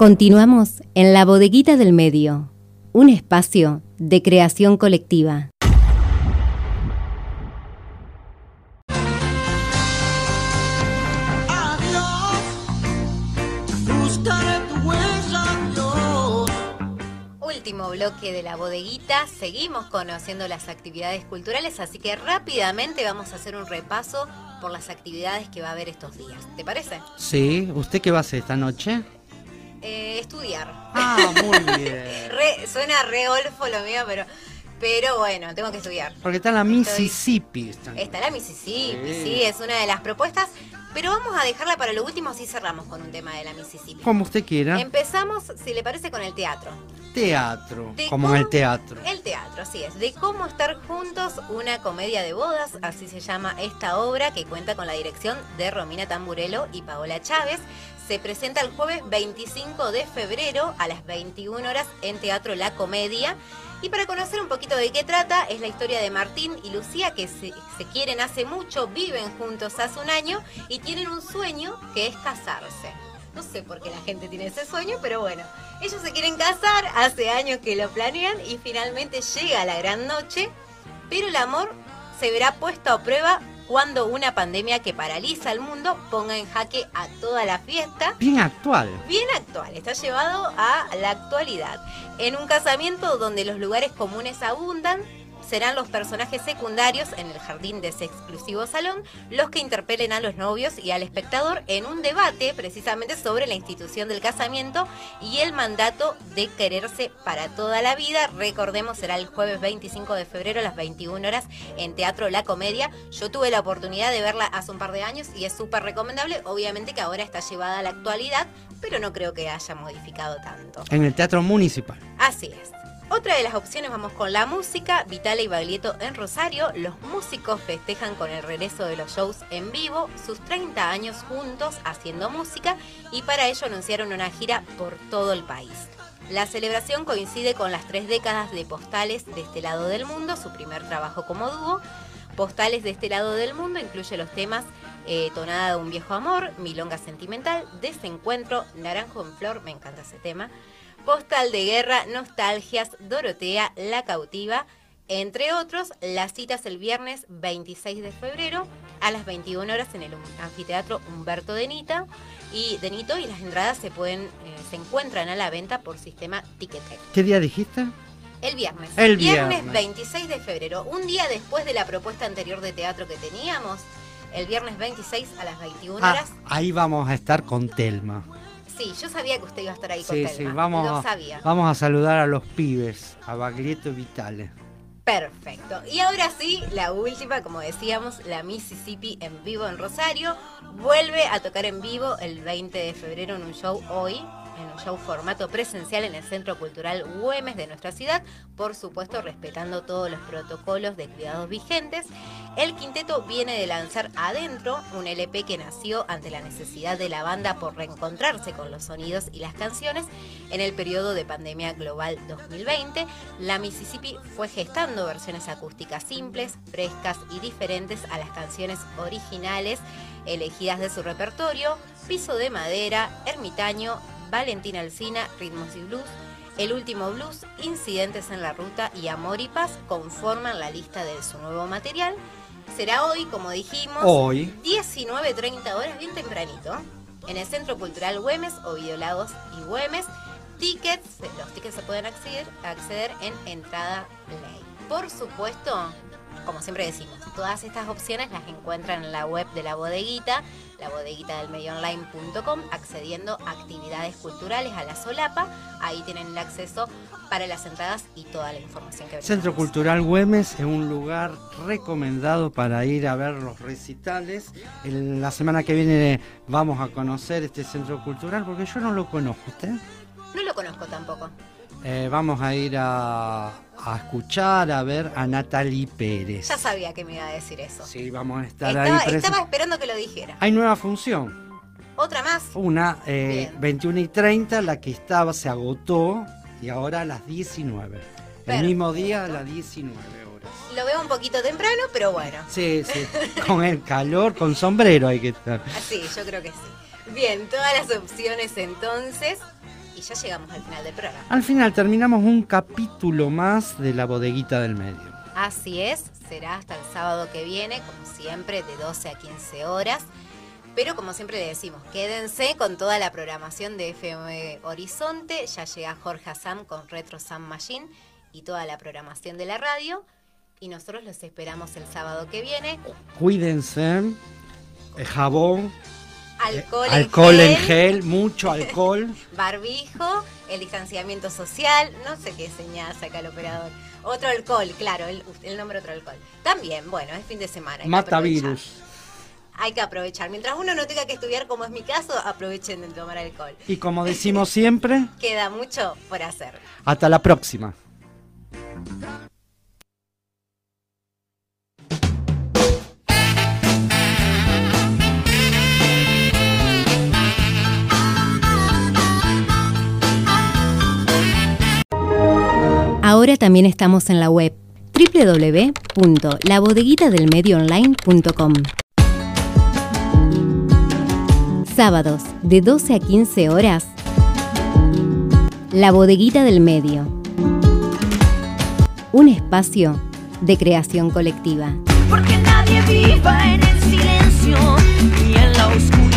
Continuamos en la bodeguita del medio, un espacio de creación colectiva. Último bloque de la bodeguita, seguimos conociendo las actividades culturales, así que rápidamente vamos a hacer un repaso por las actividades que va a haber estos días. ¿Te parece? Sí, ¿usted qué va a hacer esta noche? Eh, estudiar. Ah, muy bien. Re- suena re olfo lo mío, pero, pero bueno, tengo que estudiar. Porque está en la Mississippi. está- Está la Mississippi, Sí. sí, es una de las propuestas, pero vamos a dejarla para lo último, así cerramos con un tema de la Mississippi. Como usted quiera. Empezamos, si le parece, con el teatro. Teatro. De Como en el cómo- teatro. El teatro, así es. De cómo estar juntos, una comedia de bodas, así se llama esta obra que cuenta con la dirección de Romina Tamburello y Paola Chávez. Se presenta el jueves 25 de febrero a las 21 horas en Teatro La Comedia. Y para conocer un poquito de qué trata, es la historia de Martín y Lucía que se, se quieren hace mucho, viven juntos hace un año y tienen un sueño que es casarse. No sé por qué la gente tiene ese sueño, pero bueno, ellos se quieren casar, hace años que lo planean y finalmente llega la gran noche, pero el amor se verá puesto a prueba cuando una pandemia que paraliza al mundo ponga en jaque a toda la fiesta Bien actual. bien actual, está llevado a la actualidad. En un casamiento donde los lugares comunes abundan, serán los personajes secundarios en el jardín de ese exclusivo salón los que interpelen a los novios y al espectador en un debate precisamente sobre la institución del casamiento y el mandato de quererse para toda la vida. Recordemos, será el jueves 25 de febrero a las 21 horas en Teatro La Comedia. Yo tuve la oportunidad de verla hace un par de años y es súper recomendable. Obviamente que ahora está llevada a la actualidad, pero no creo que haya modificado tanto. En el Teatro Municipal. Así es. Otra de las opciones vamos con la música. Vitale y Baglietto en Rosario. Los músicos festejan con el regreso de los shows en vivo sus 30 años juntos haciendo música y para ello anunciaron una gira por todo el país. La celebración coincide con las tres décadas de Postales de este lado del mundo, su primer trabajo como dúo. Postales de este lado del mundo incluye los temas eh, Tonada de un viejo amor, Milonga sentimental, Desencuentro, Naranjo en flor, me encanta ese tema, Postal de Guerra, Nostalgias, Dorotea, La Cautiva, entre otros. Las citas el viernes 26 de febrero a las 21 horas en el anfiteatro Humberto de Nita y de Nito y las entradas se pueden eh, se encuentran a la venta por sistema Ticketek. ¿Qué día dijiste? El viernes. El viernes. 26 de febrero, un día después de la propuesta anterior de teatro que teníamos. El viernes 26 a las 21 Ah, horas. ahí vamos a estar con Telma. Sí, yo sabía que usted iba a estar ahí con Sí, Telma. sí, vamos Lo a, sabía. vamos a saludar a los pibes, a Baglietto Vitale. Perfecto. Y ahora sí, la última, como decíamos, la Mississippi en vivo en Rosario. Vuelve a tocar en vivo el 20 de febrero en un show hoy, en un show formato presencial en el Centro Cultural Güemes de nuestra ciudad, por supuesto respetando todos los protocolos de cuidados vigentes. El quinteto viene de lanzar Adentro, un LP que nació ante la necesidad de la banda por reencontrarse con los sonidos y las canciones en el periodo de pandemia global 2020. La Mississippi fue gestando versiones acústicas simples, frescas y diferentes a las canciones originales elegidas de su repertorio, Piso de Madera, Ermitaño, Valentina Alcina, Ritmos y Blues, El Último Blues, Incidentes en la Ruta y Amor y Paz conforman la lista de su nuevo material. Será hoy, como dijimos, Hoy. 19.30 horas, bien tempranito, en el Centro Cultural Güemes, Ovidio Lagos y Güemes. Tickets, los tickets se pueden acceder, acceder en Entrada Ley. Por supuesto, como siempre decimos, todas estas opciones las encuentran en la web de la bodeguita, la bodeguita del medioonline.com, accediendo a actividades culturales a la solapa. Ahí tienen el acceso para las entradas y toda la información que Centro brindamos. Cultural Güemes es un lugar recomendado para ir a ver los recitales. El- la semana que viene vamos a conocer este centro cultural porque yo no lo conozco. ¿Usted? No lo conozco tampoco. Eh, vamos a ir a, a escuchar, a ver a Natalie Pérez. Ya sabía que me iba a decir eso. Sí, vamos a estar Estaba, ahí estaba esperando que lo dijera. Hay nueva función. Otra más. Una, eh, Bien. 21 y 30, la que estaba se agotó y ahora a las 19. El mismo día a las 19 horas. Lo veo un poquito temprano, pero bueno. Sí, sí. con el calor, con sombrero hay que estar. Así, yo creo que sí. Bien, todas las opciones entonces. Y ya llegamos al final del programa. Al final terminamos un capítulo más de la bodeguita del medio. Así es, será hasta el sábado que viene, como siempre, de 12 a 15 horas. Pero como siempre le decimos, quédense con toda la programación de FM Horizonte. Ya llega Jorge Sam con Retro Sam Machine y toda la programación de la radio. Y nosotros los esperamos el sábado que viene. Cuídense, eh, jabón, Alcohol, eh, alcohol en, gel. mucho alcohol. barbijo, el distanciamiento social, no sé qué señal saca el operador. Otro alcohol, claro, el, el nombre otro alcohol. También, bueno, es fin de semana. hay que Mata aprovechar. virus. Hay que aprovechar. Mientras uno no tenga que estudiar, como es mi caso, aprovechen de tomar alcohol. Y como decimos siempre, Queda mucho por hacer. hasta la próxima. También estamos en la web www.labodeguitadelmedioonline.com. Sábados, de 12 a 15 horas, La Bodeguita del Medio. Un espacio de creación colectiva. Porque nadie viva en el silencio ni en la oscuridad.